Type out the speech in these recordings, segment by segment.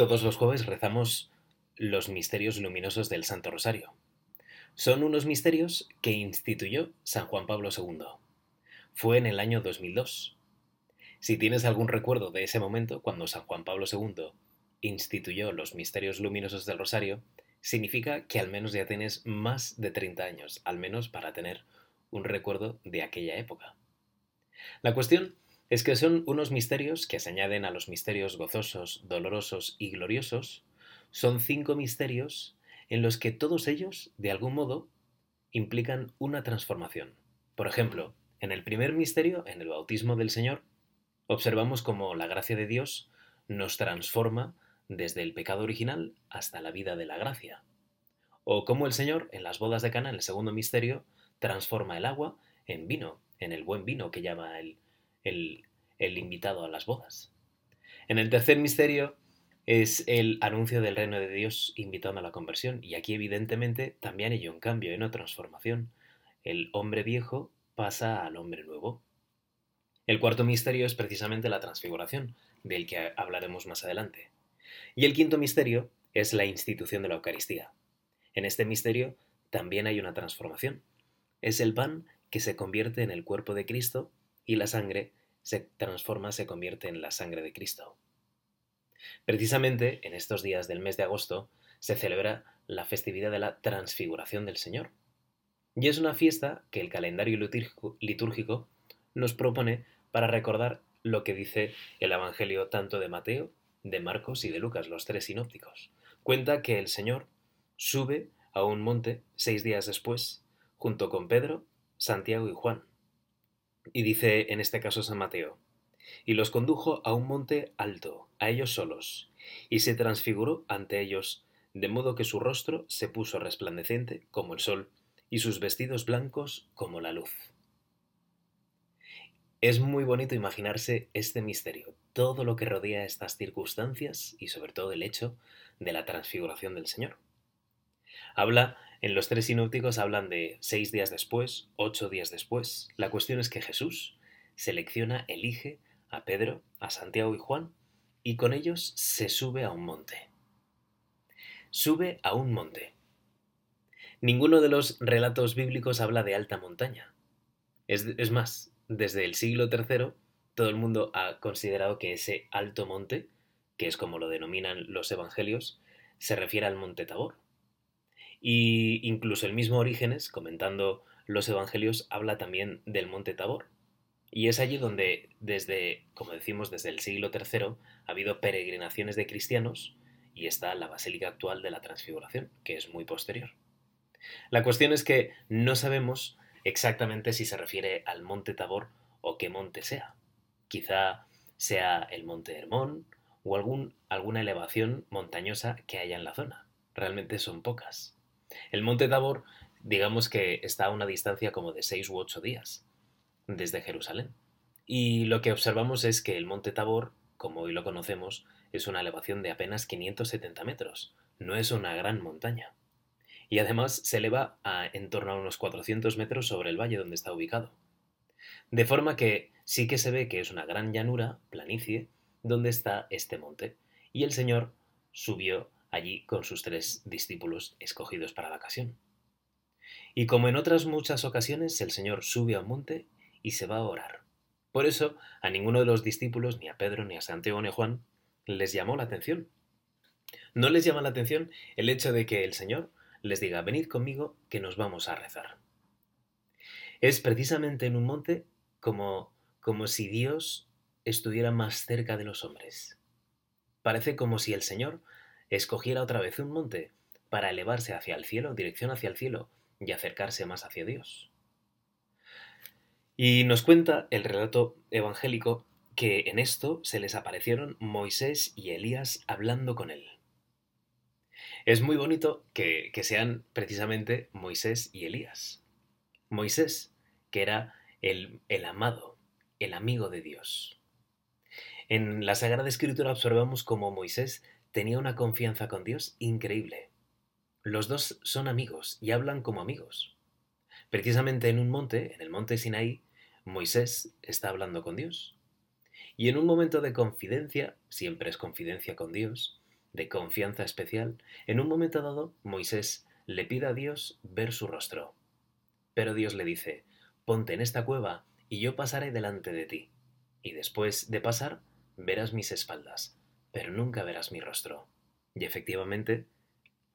Todos los jueves rezamos los misterios luminosos del Santo Rosario. Son unos misterios que instituyó San Juan Pablo II. Fue en el año 2002. Si tienes algún recuerdo de ese momento, cuando San Juan Pablo II instituyó los misterios luminosos del Rosario, significa que al menos ya tienes más de 30 años, al menos para tener un recuerdo de aquella época. La cuestión es que son unos misterios que se añaden a los misterios gozosos, dolorosos y gloriosos. Son cinco misterios en los que todos ellos, de algún modo, implican una transformación. Por ejemplo, en el primer misterio, en el bautismo del Señor, observamos cómo la gracia de Dios nos transforma desde el pecado original hasta la vida de la gracia. O cómo el Señor, en las bodas de Cana, en el segundo misterio, transforma el agua en vino, en el buen vino que llama el, el, invitado a las bodas. En el tercer misterio es el anuncio del reino de Dios invitando a la conversión. Y aquí evidentemente también hay un cambio, hay una transformación. El hombre viejo pasa al hombre nuevo. El cuarto misterio es precisamente la transfiguración, del que hablaremos más adelante. Y el quinto misterio es la institución de la Eucaristía. En este misterio también hay una transformación. Es el pan que se convierte en el cuerpo de Cristo y la sangre se transforma, se convierte en la sangre de Cristo. Precisamente en estos días del mes de agosto se celebra la festividad de la transfiguración del Señor. Y es una fiesta que el calendario litúrgico nos propone para recordar lo que dice el Evangelio tanto de Mateo, de Marcos y de Lucas, los tres sinópticos. Cuenta que el Señor sube a un monte seis días después, junto con Pedro, Santiago y Juan, y dice en este caso San Mateo, y los condujo a un monte alto, a ellos solos, y se transfiguró ante ellos, de modo que su rostro se puso resplandeciente como el sol, y sus vestidos blancos como la luz. Es muy bonito imaginarse este misterio, todo lo que rodea estas circunstancias y sobre todo el hecho de la transfiguración del Señor. Habla en los tres sinópticos hablan de seis días después, ocho días después. La cuestión es que Jesús selecciona, elige a Pedro, a Santiago y Juan, y con ellos se sube a un monte. Sube a un monte. Ninguno de los relatos bíblicos habla de alta montaña. Es, más, desde el siglo III, todo el mundo ha considerado que ese alto monte, que es como lo denominan los evangelios, se refiere al monte Tabor. Y incluso el mismo Orígenes, comentando los evangelios, habla también del monte Tabor. Y es allí donde, desde, como decimos, desde el siglo III, ha habido peregrinaciones de cristianos y está la basílica actual de la Transfiguración, que es muy posterior. La cuestión es que no sabemos exactamente si se refiere al monte Tabor o qué monte sea. Quizá sea el monte Hermón o alguna elevación montañosa que haya en la zona. Realmente son pocas. El monte Tabor, digamos que está a una distancia como de 6 u 8 días desde Jerusalén. Y lo que observamos es que el monte Tabor, como hoy lo conocemos, es una elevación de apenas 570 metros. No es una gran montaña. Y además se eleva a en torno a unos 400 metros sobre el valle donde está ubicado. De forma que sí que se ve que es una gran llanura, planicie, donde está este monte. Y el Señor subió allí con sus tres discípulos escogidos para la ocasión. Y como en otras muchas ocasiones, el Señor sube a un monte y se va a orar. Por eso, a ninguno de los discípulos, ni a Pedro, ni a Santiago, ni a Juan, les llamó la atención. No les llama la atención el hecho de que el Señor les diga, venid conmigo que nos vamos a rezar. Es precisamente en un monte como, como si Dios estuviera más cerca de los hombres. Parece como si el Señor escogiera otra vez un monte para elevarse hacia el cielo, dirección hacia el cielo, y acercarse más hacia Dios. Y nos cuenta el relato evangélico que en esto se les aparecieron Moisés y Elías hablando con él. Es muy bonito que, sean precisamente Moisés y Elías. Moisés, que era el, el amado, el amigo de Dios. En la Sagrada Escritura observamos cómo Moisés tenía una confianza con Dios increíble. Los dos son amigos y hablan como amigos. Precisamente en un monte, en el monte Sinaí, Moisés está hablando con Dios. Y en un momento de confidencia, siempre es confidencia con Dios, de confianza especial, en un momento dado Moisés le pide a Dios ver su rostro. Pero Dios le dice, ponte en esta cueva y yo pasaré delante de ti. Y después de pasar, verás mis espaldas, pero nunca verás mi rostro. Y efectivamente,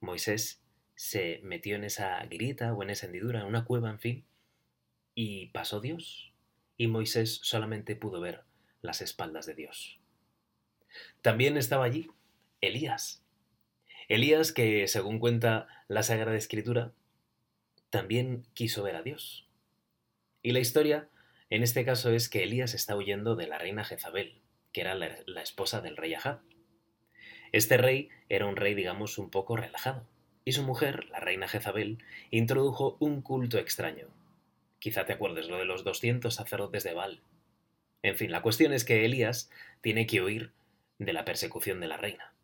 Moisés se metió en esa grieta o en esa hendidura, en una cueva, en fin, y pasó Dios. Y Moisés solamente pudo ver las espaldas de Dios. También estaba allí Elías. Elías que, según cuenta la Sagrada Escritura, también quiso ver a Dios. Y la historia, en este caso, es que Elías está huyendo de la reina Jezabel, que era la, esposa del rey Ahab. Este rey era un rey, digamos, un poco relajado, y su mujer, la reina Jezabel, introdujo un culto extraño. Quizá te acuerdes lo de los 200 sacerdotes de Baal. En fin, la cuestión es que Elías tiene que huir de la persecución de la reina.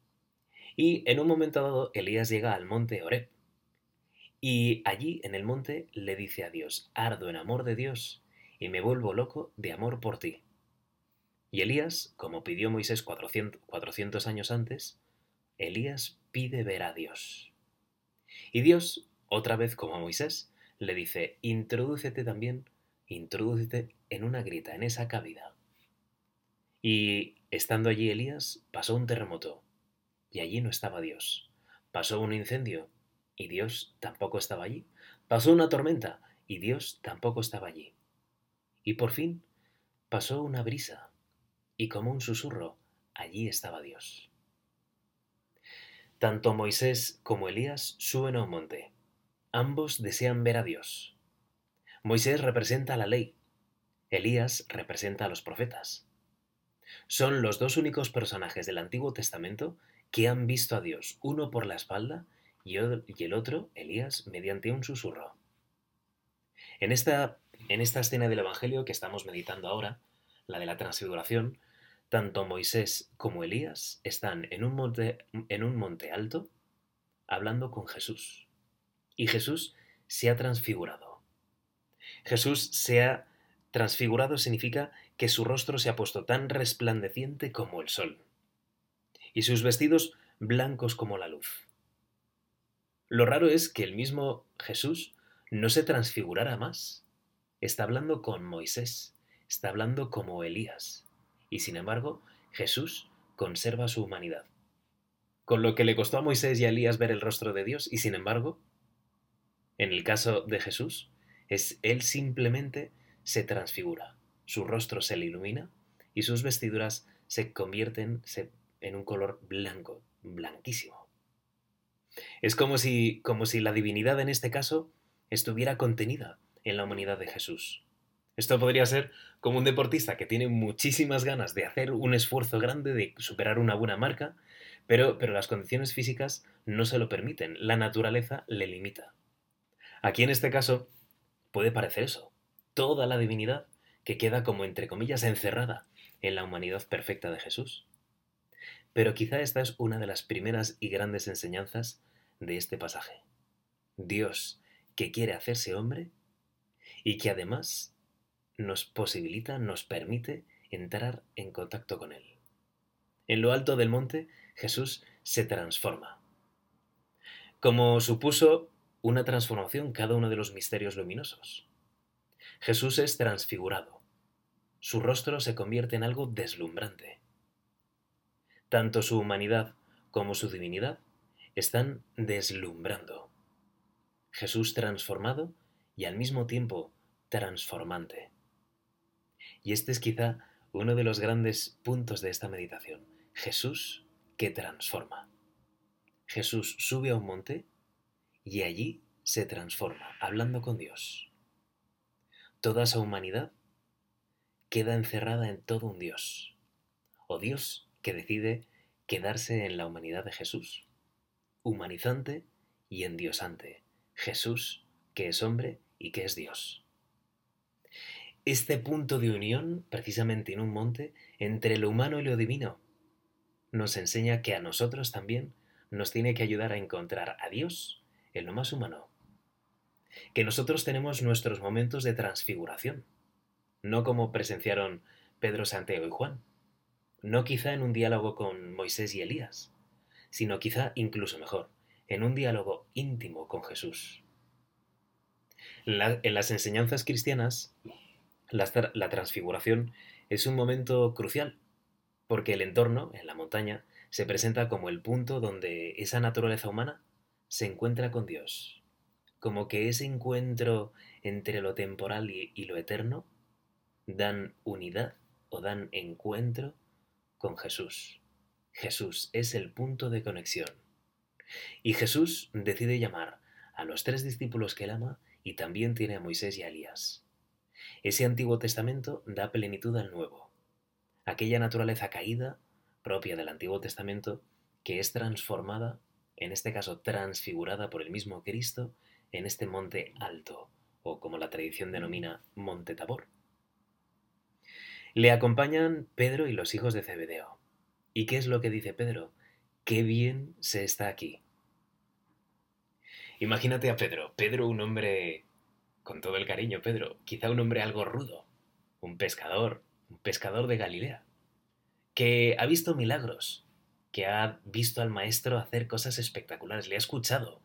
Y en un momento dado, Elías llega al monte Oreb. Y allí, en el monte, le dice a Dios, ardo en amor de Dios y me vuelvo loco de amor por ti. Y Elías, como pidió Moisés 400, 400 años antes, Elías pide ver a Dios. Y Dios, otra vez como a Moisés, le dice, introdúcete también, introdúcete en una grita, en esa cavidad. Y estando allí Elías, pasó un terremoto, y allí no estaba Dios. Pasó un incendio, y Dios tampoco estaba allí. Pasó una tormenta, y Dios tampoco estaba allí. Y por fin pasó una brisa, y como un susurro, allí estaba Dios. Tanto Moisés como Elías suben a un monte. Ambos desean ver a Dios. Moisés representa la ley, Elías representa a los profetas. Son los dos únicos personajes del Antiguo Testamento que han visto a Dios, uno por la espalda y el otro, Elías, mediante un susurro. En esta, en esta escena del Evangelio que estamos meditando ahora, la de la transfiguración, tanto Moisés como Elías están en un monte, alto hablando con Jesús. Y Jesús se ha transfigurado. Jesús se ha transfigurado significa que su rostro se ha puesto tan resplandeciente como el sol y sus vestidos blancos como la luz. Lo raro es que el mismo Jesús no se transfigurara más. Está hablando con Moisés, está hablando como Elías, y sin embargo Jesús conserva su humanidad. Con lo que le costó a Moisés y a Elías ver el rostro de Dios, y sin embargo, en el caso de Jesús, es él simplemente se transfigura, su rostro se le ilumina y sus vestiduras se convierten, en un color blanco, blanquísimo. Es como si, como si la divinidad en este caso estuviera contenida en la humanidad de Jesús. Esto podría ser como un deportista que tiene muchísimas ganas de hacer un esfuerzo grande, de superar una buena marca, pero, pero las condiciones físicas no se lo permiten, la naturaleza le limita. Aquí en este caso puede parecer eso, toda la divinidad que queda como entre comillas encerrada en la humanidad perfecta de Jesús. Pero quizá esta es una de las primeras y grandes enseñanzas de este pasaje. Dios que quiere hacerse hombre y que además nos posibilita, nos permite entrar en contacto con Él. En lo alto del monte, Jesús se transforma. Como supuso una transformación cada uno de los misterios luminosos. Jesús es transfigurado. Su rostro se convierte en algo deslumbrante. Tanto su humanidad como su divinidad están deslumbrando. Jesús transformado y al mismo tiempo transformante. Y este es quizá uno de los grandes puntos de esta meditación. Jesús que transforma. Jesús sube a un monte y allí se transforma, hablando con Dios. Toda esa humanidad queda encerrada en todo un Dios, o Dios que decide quedarse en la humanidad de Jesús, humanizante y endiosante, Jesús que es hombre y que es Dios. Este punto de unión, precisamente en un monte, entre lo humano y lo divino, nos enseña que a nosotros también nos tiene que ayudar a encontrar a Dios en lo más humano. Que nosotros tenemos nuestros momentos de transfiguración, no como presenciaron Pedro, Santiago y Juan, no quizá en un diálogo con Moisés y Elías, sino quizá incluso mejor, en un diálogo íntimo con Jesús. en las enseñanzas cristianas, la transfiguración es un momento crucial, porque el entorno, en la montaña, se presenta como el punto donde esa naturaleza humana se encuentra con Dios, como que ese encuentro entre lo temporal y, lo eterno dan unidad o dan encuentro con Jesús. Jesús es el punto de conexión. Y Jesús decide llamar a los tres discípulos que él ama y también tiene a Moisés y a Elías. Ese Antiguo Testamento da plenitud al Nuevo. Aquella naturaleza caída, propia del Antiguo Testamento, que es transformada, en este caso transfigurada por el mismo Cristo, en este monte alto, o como la tradición denomina, monte Tabor. Le acompañan Pedro y los hijos de Zebedeo. ¿Y qué es lo que dice Pedro? Qué bien se está aquí. Imagínate a Pedro, Pedro un hombre, con todo el cariño, Pedro, quizá un hombre algo rudo, un pescador, un pescador de Galilea, que ha visto milagros, que ha visto al maestro hacer cosas espectaculares, le ha escuchado,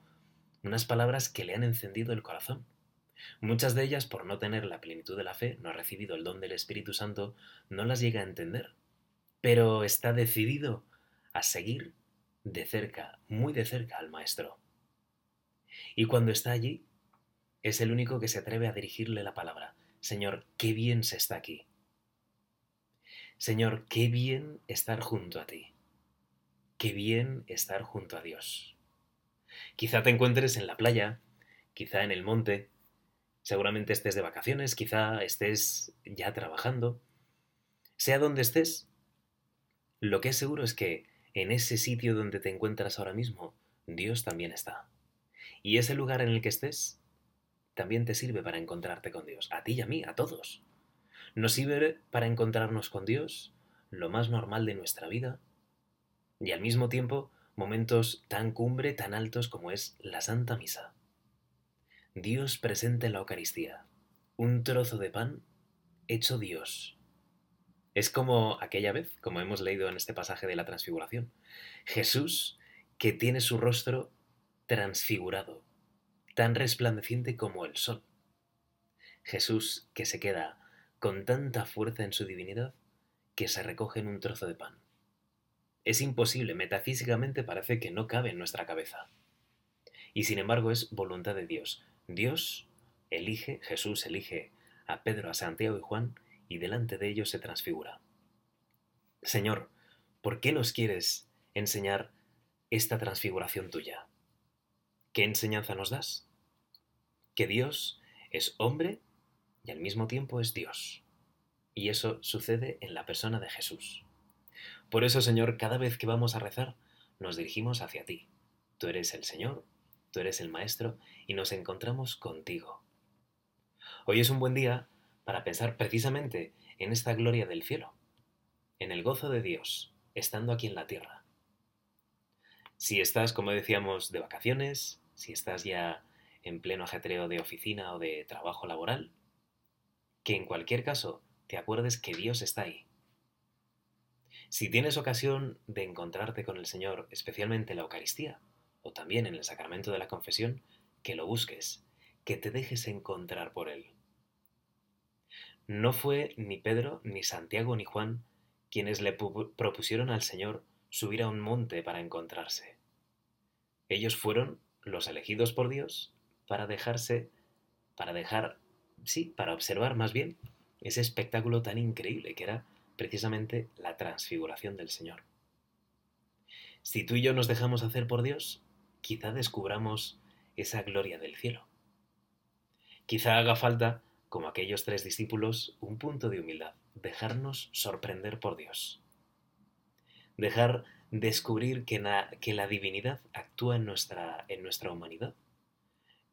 unas palabras que le han encendido el corazón. Muchas de ellas, por no tener la plenitud de la fe, no ha recibido el don del Espíritu Santo, no las llega a entender, pero está decidido a seguir de cerca, muy de cerca al Maestro. Y cuando está allí, es el único que se atreve a dirigirle la palabra. Señor, qué bien se está aquí. Señor, qué bien estar junto a ti. Qué bien estar junto a Dios. Quizá te encuentres en la playa, quizá en el monte, seguramente estés de vacaciones, quizá estés ya trabajando. Sea donde estés, lo que es seguro es que en ese sitio donde te encuentras ahora mismo, Dios también está. Y ese lugar en el que estés también te sirve para encontrarte con Dios, a ti y a mí, a todos. Nos sirve para encontrarnos con Dios, lo más normal de nuestra vida, y al mismo tiempo momentos tan cumbre, tan altos como es la Santa Misa. Dios presente en la Eucaristía, un trozo de pan hecho Dios, es como aquella vez, como hemos leído en este pasaje de la transfiguración. Jesús que tiene su rostro transfigurado, tan resplandeciente como el sol. Jesús que se queda con tanta fuerza en su divinidad que se recoge en un trozo de pan. Es imposible, metafísicamente parece que no cabe en nuestra cabeza. Y sin embargo es voluntad de Dios. Dios elige, Jesús elige a Pedro, a Santiago y Juan y delante de ellos se transfigura. Señor, ¿por qué nos quieres enseñar esta transfiguración tuya? ¿Qué enseñanza nos das? Que Dios es hombre y al mismo tiempo es Dios. Y eso sucede en la persona de Jesús. Por eso, Señor, cada vez que vamos a rezar, nos dirigimos hacia ti. Tú eres el Señor, tú eres el Maestro, y nos encontramos contigo. Hoy es un buen día para pensar precisamente en esta gloria del cielo, en el gozo de Dios, estando aquí en la tierra. Si estás, como decíamos, de vacaciones, si estás ya en pleno ajetreo de oficina o de trabajo laboral, que en cualquier caso te acuerdes que Dios está ahí. Si tienes ocasión de encontrarte con el Señor, especialmente en la Eucaristía, o también en el sacramento de la confesión, que lo busques, que te dejes encontrar por Él. No fue ni Pedro, ni Santiago, ni Juan quienes le propusieron al Señor subir a un monte para encontrarse. Ellos fueron los elegidos por Dios para dejarse, para dejar, sí, para observar más bien ese espectáculo tan increíble que era precisamente la transfiguración del Señor. Si tú y yo nos dejamos hacer por Dios, quizá descubramos esa gloria del cielo. Quizá haga falta como aquellos tres discípulos, un punto de humildad, dejarnos sorprender por Dios. Dejar descubrir que, la divinidad actúa en nuestra humanidad.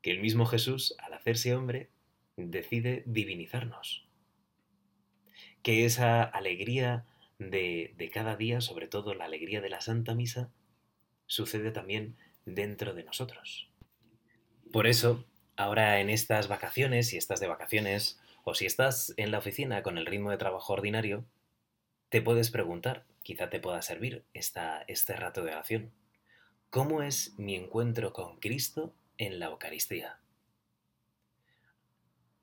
Que el mismo Jesús, al hacerse hombre, decide divinizarnos. Que esa alegría de, de cada día, sobre todo la alegría de la Santa Misa, sucede también dentro de nosotros. Por eso, Ahora en estas vacaciones, si estás de vacaciones o si estás en la oficina con el ritmo de trabajo ordinario, te puedes preguntar, quizá te pueda servir esta, este rato de oración. ¿Cómo es mi encuentro con Cristo en la Eucaristía?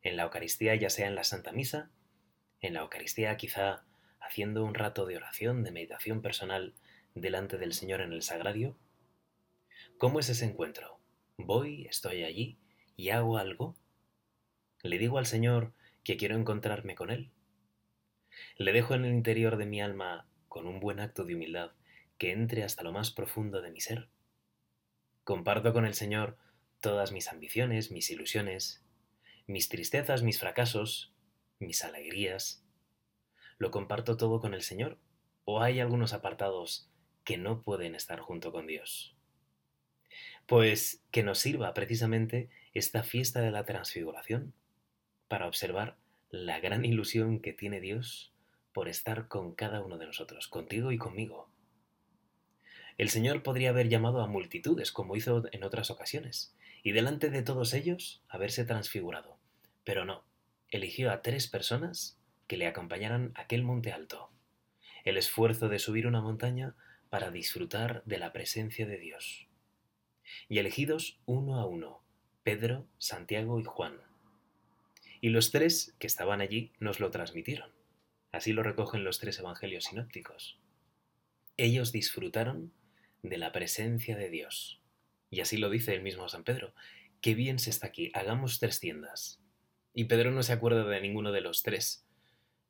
En la Eucaristía, ya sea en la Santa Misa, en la Eucaristía quizá haciendo un rato de oración, de meditación personal delante del Señor en el sagrario. ¿Cómo es ese encuentro? ¿Voy, estoy allí y hago algo? ¿Le digo al Señor que quiero encontrarme con Él? ¿Le dejo en el interior de mi alma, con un buen acto de humildad, que entre hasta lo más profundo de mi ser? ¿Comparto con el Señor todas mis ambiciones, mis ilusiones, mis tristezas, mis fracasos, mis alegrías? ¿Lo comparto todo con el Señor? ¿O hay algunos apartados que no pueden estar junto con Dios? Pues que nos sirva precisamente esta fiesta de la transfiguración para observar la gran ilusión que tiene Dios por estar con cada uno de nosotros, contigo y conmigo. El Señor podría haber llamado a multitudes, como hizo en otras ocasiones, y delante de todos ellos haberse transfigurado. Pero no, eligió a tres personas que le acompañaran aquel monte alto. El esfuerzo de subir una montaña para disfrutar de la presencia de Dios. Y elegidos uno a uno, Pedro, Santiago y Juan. Y los tres que estaban allí nos lo transmitieron. Así lo recogen los tres evangelios sinópticos. Ellos disfrutaron de la presencia de Dios. Y así lo dice el mismo San Pedro. Qué bien se está aquí, hagamos tres tiendas. Y Pedro no se acuerda de ninguno de los tres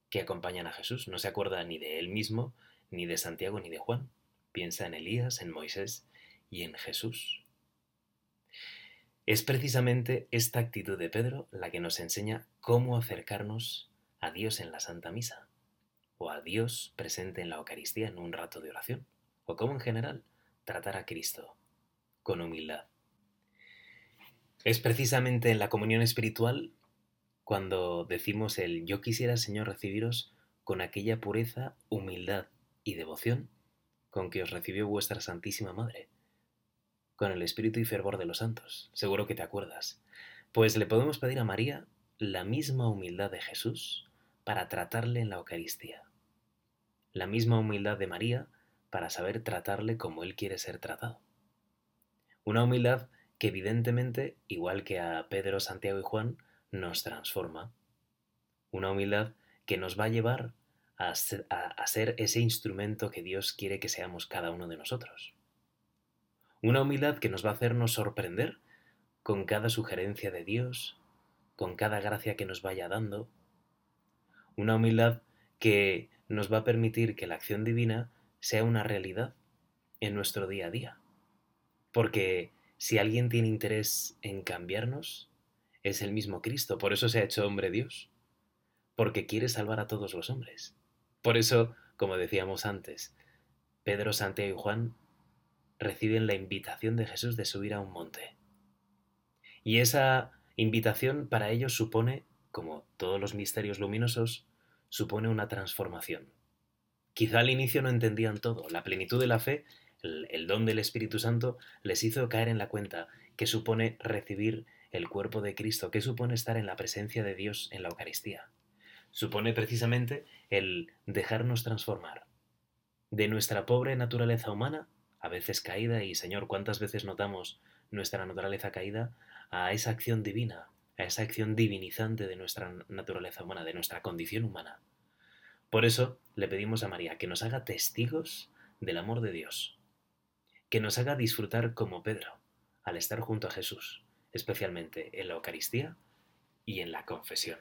que acompañan a Jesús, no se acuerda ni de él mismo, ni de Santiago, ni de Juan. Piensa en Elías, en Moisés y en Jesús. Es precisamente esta actitud de Pedro la que nos enseña cómo acercarnos a Dios en la Santa Misa, o a Dios presente en la Eucaristía en un rato de oración, o cómo en general tratar a Cristo humildad. Es precisamente en la comunión espiritual cuando decimos el yo quisiera, Señor, recibiros con aquella pureza, humildad y devoción con que os recibió vuestra Santísima Madre con el espíritu y fervor de los santos. Seguro que te acuerdas. Pues le podemos pedir a María la misma humildad de Jesús para tratarle en la Eucaristía. La misma humildad de María para saber tratarle como Él quiere ser tratado. Una humildad que evidentemente, igual que a Pedro, Santiago y Juan, nos transforma. Una humildad que nos va a llevar a ser, a ser, ese instrumento que Dios quiere que seamos cada uno de nosotros. Una humildad que nos va a hacernos sorprender con cada sugerencia de Dios, con cada gracia que nos vaya dando. Una humildad que nos va a permitir que la acción divina sea una realidad en nuestro día a día. Porque si alguien tiene interés en cambiarnos, es el mismo Cristo. Por eso se ha hecho hombre Dios. Porque quiere salvar a todos los hombres. Por eso, como decíamos antes, Pedro, Santiago y Juan reciben la invitación de Jesús de subir a un monte. Y esa invitación para ellos supone, como todos los misterios luminosos, supone una transformación. Quizá al inicio no entendían todo. La plenitud de la fe, el, don del Espíritu Santo, les hizo caer en la cuenta que supone recibir el cuerpo de Cristo, que supone estar en la presencia de Dios en la Eucaristía. Supone precisamente el dejarnos transformar de nuestra pobre naturaleza humana a veces caída y Señor, ¿cuántas veces notamos nuestra naturaleza caída a esa acción divina, a esa acción divinizante de nuestra naturaleza humana, de nuestra condición humana? Por eso le pedimos a María que nos haga testigos del amor de Dios, que nos haga disfrutar como Pedro al estar junto a Jesús, especialmente en la Eucaristía y en la confesión.